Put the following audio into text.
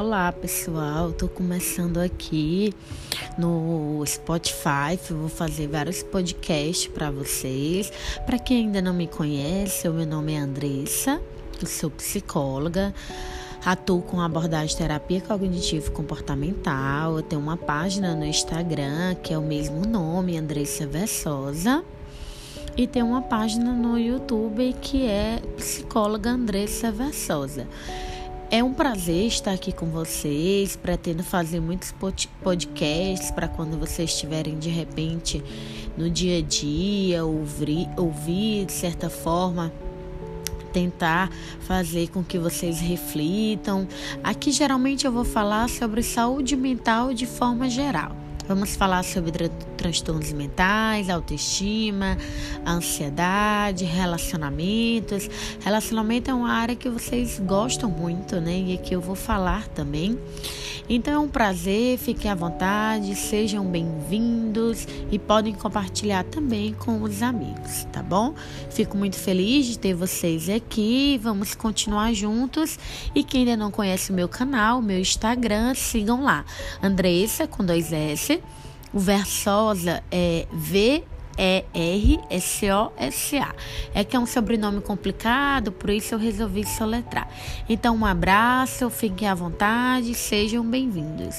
Olá pessoal, tô começando aqui no Spotify, vou fazer vários podcasts para vocês. Para quem ainda não me conhece, o meu nome é Andressa, eu sou psicóloga. Atuo com abordagem terapia cognitivo comportamental. Eu tenho uma página no Instagram que é o mesmo nome, Andressa Versosa. E tem uma página no YouTube que é psicóloga Andressa Versosa. É um prazer estar aqui com vocês. Pretendo fazer muitos podcasts para quando vocês estiverem de repente no dia a dia, ouvir, ouvir de certa forma tentar fazer com que vocês reflitam. Aqui geralmente eu vou falar sobre saúde mental de forma geral. Vamos falar sobre tra transtornos mentais, autoestima, ansiedade, relacionamentos. Relacionamento é uma área que vocês gostam muito, né? E que eu vou falar também. Então é um prazer, fiquem à vontade, sejam bem-vindos e podem compartilhar também com os amigos, tá bom? Fico muito feliz de ter vocês aqui, vamos continuar juntos. E quem ainda não conhece o meu canal, meu Instagram, sigam lá, Andressa com dois S. O Versosa é V e-R-S-O-S-A. É que é um sobrenome complicado, por isso eu resolvi soletrar. Então, um abraço, fiquem à vontade, sejam bem-vindos.